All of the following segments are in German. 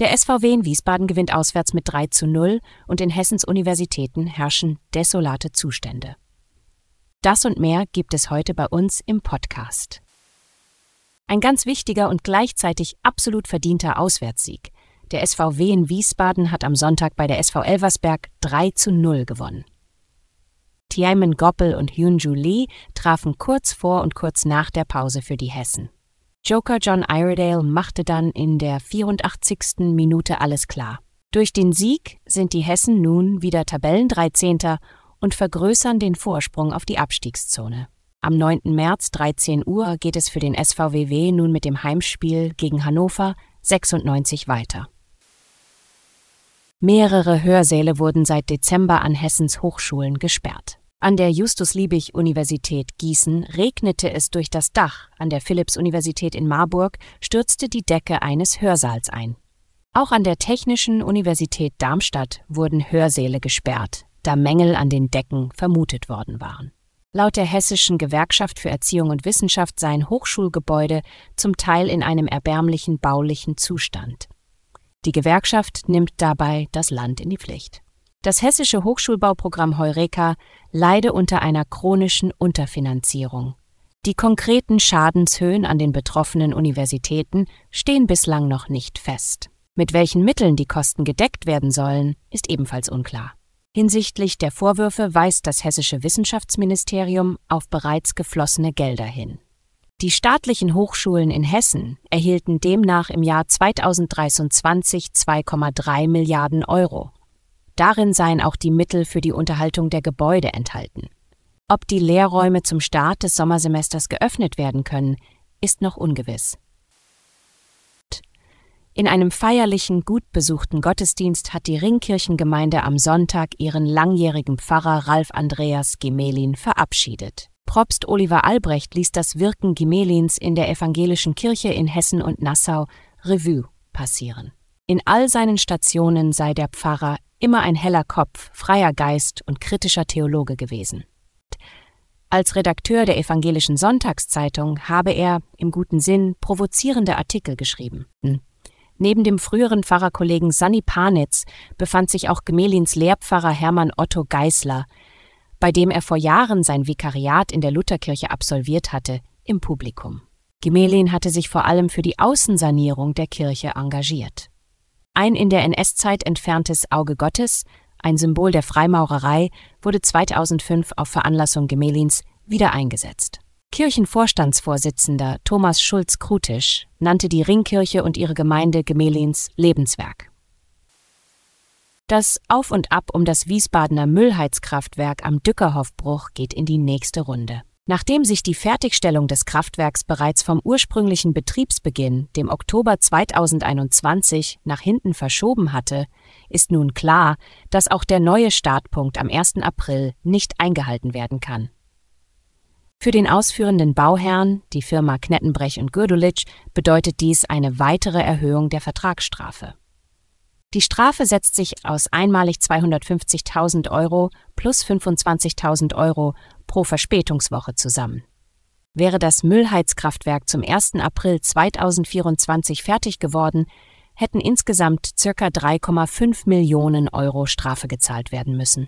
Der SVW in Wiesbaden gewinnt auswärts mit 3 zu 0 und in Hessens Universitäten herrschen desolate Zustände. Das und mehr gibt es heute bei uns im Podcast. Ein ganz wichtiger und gleichzeitig absolut verdienter Auswärtssieg. Der SVW in Wiesbaden hat am Sonntag bei der SV Elversberg 3 zu 0 gewonnen. Tiamen Goppel und Hyunju Lee trafen kurz vor und kurz nach der Pause für die Hessen. Joker John Iredale machte dann in der 84. Minute alles klar. Durch den Sieg sind die Hessen nun wieder Tabellendreizehnter und vergrößern den Vorsprung auf die Abstiegszone. Am 9. März 13 Uhr geht es für den SVWW nun mit dem Heimspiel gegen Hannover 96 weiter. Mehrere Hörsäle wurden seit Dezember an Hessens Hochschulen gesperrt. An der Justus-Liebig-Universität Gießen regnete es durch das Dach, an der Philipps-Universität in Marburg stürzte die Decke eines Hörsaals ein. Auch an der Technischen Universität Darmstadt wurden Hörsäle gesperrt, da Mängel an den Decken vermutet worden waren. Laut der Hessischen Gewerkschaft für Erziehung und Wissenschaft seien Hochschulgebäude zum Teil in einem erbärmlichen baulichen Zustand. Die Gewerkschaft nimmt dabei das Land in die Pflicht. Das hessische Hochschulbauprogramm Heureka leide unter einer chronischen Unterfinanzierung. Die konkreten Schadenshöhen an den betroffenen Universitäten stehen bislang noch nicht fest. Mit welchen Mitteln die Kosten gedeckt werden sollen, ist ebenfalls unklar. Hinsichtlich der Vorwürfe weist das hessische Wissenschaftsministerium auf bereits geflossene Gelder hin. Die staatlichen Hochschulen in Hessen erhielten demnach im Jahr 2023 2,3 Milliarden Euro. Darin seien auch die Mittel für die Unterhaltung der Gebäude enthalten. Ob die Lehrräume zum Start des Sommersemesters geöffnet werden können, ist noch ungewiss. In einem feierlichen, gut besuchten Gottesdienst hat die Ringkirchengemeinde am Sonntag ihren langjährigen Pfarrer Ralf Andreas Gemelin verabschiedet. Propst Oliver Albrecht ließ das Wirken Gemelins in der evangelischen Kirche in Hessen und Nassau Revue passieren. In all seinen Stationen sei der Pfarrer immer ein heller Kopf, freier Geist und kritischer Theologe gewesen. Als Redakteur der Evangelischen Sonntagszeitung habe er im guten Sinn provozierende Artikel geschrieben. Neben dem früheren Pfarrerkollegen Sanni Panitz befand sich auch Gemelins Lehrpfarrer Hermann Otto Geißler, bei dem er vor Jahren sein Vikariat in der Lutherkirche absolviert hatte, im Publikum. Gemelin hatte sich vor allem für die Außensanierung der Kirche engagiert. Ein in der NS-Zeit entferntes Auge Gottes, ein Symbol der Freimaurerei, wurde 2005 auf Veranlassung Gemelins wieder eingesetzt. Kirchenvorstandsvorsitzender Thomas Schulz-Krutisch nannte die Ringkirche und ihre Gemeinde Gemelins Lebenswerk. Das Auf und Ab um das Wiesbadener Müllheizkraftwerk am Dückerhoffbruch geht in die nächste Runde. Nachdem sich die Fertigstellung des Kraftwerks bereits vom ursprünglichen Betriebsbeginn, dem Oktober 2021, nach hinten verschoben hatte, ist nun klar, dass auch der neue Startpunkt am 1. April nicht eingehalten werden kann. Für den ausführenden Bauherrn, die Firma Knettenbrech und Gürdulic, bedeutet dies eine weitere Erhöhung der Vertragsstrafe. Die Strafe setzt sich aus einmalig 250.000 Euro plus 25.000 Euro pro Verspätungswoche zusammen. Wäre das Müllheizkraftwerk zum 1. April 2024 fertig geworden, hätten insgesamt ca. 3,5 Millionen Euro Strafe gezahlt werden müssen.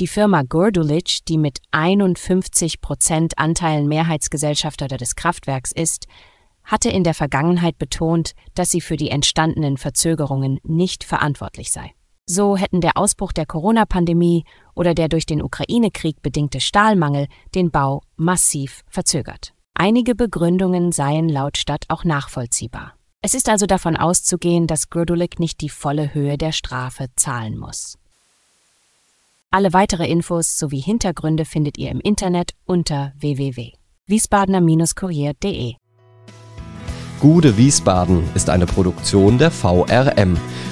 Die Firma Gordulic, die mit 51 Prozent Anteilen Mehrheitsgesellschafter des Kraftwerks ist, hatte in der Vergangenheit betont, dass sie für die entstandenen Verzögerungen nicht verantwortlich sei. So hätten der Ausbruch der Corona-Pandemie oder der durch den Ukraine-Krieg bedingte Stahlmangel den Bau massiv verzögert. Einige Begründungen seien laut Stadt auch nachvollziehbar. Es ist also davon auszugehen, dass Grudulik nicht die volle Höhe der Strafe zahlen muss. Alle weitere Infos sowie Hintergründe findet ihr im Internet unter www.wiesbadener-kurier.de. Gude Wiesbaden ist eine Produktion der VRM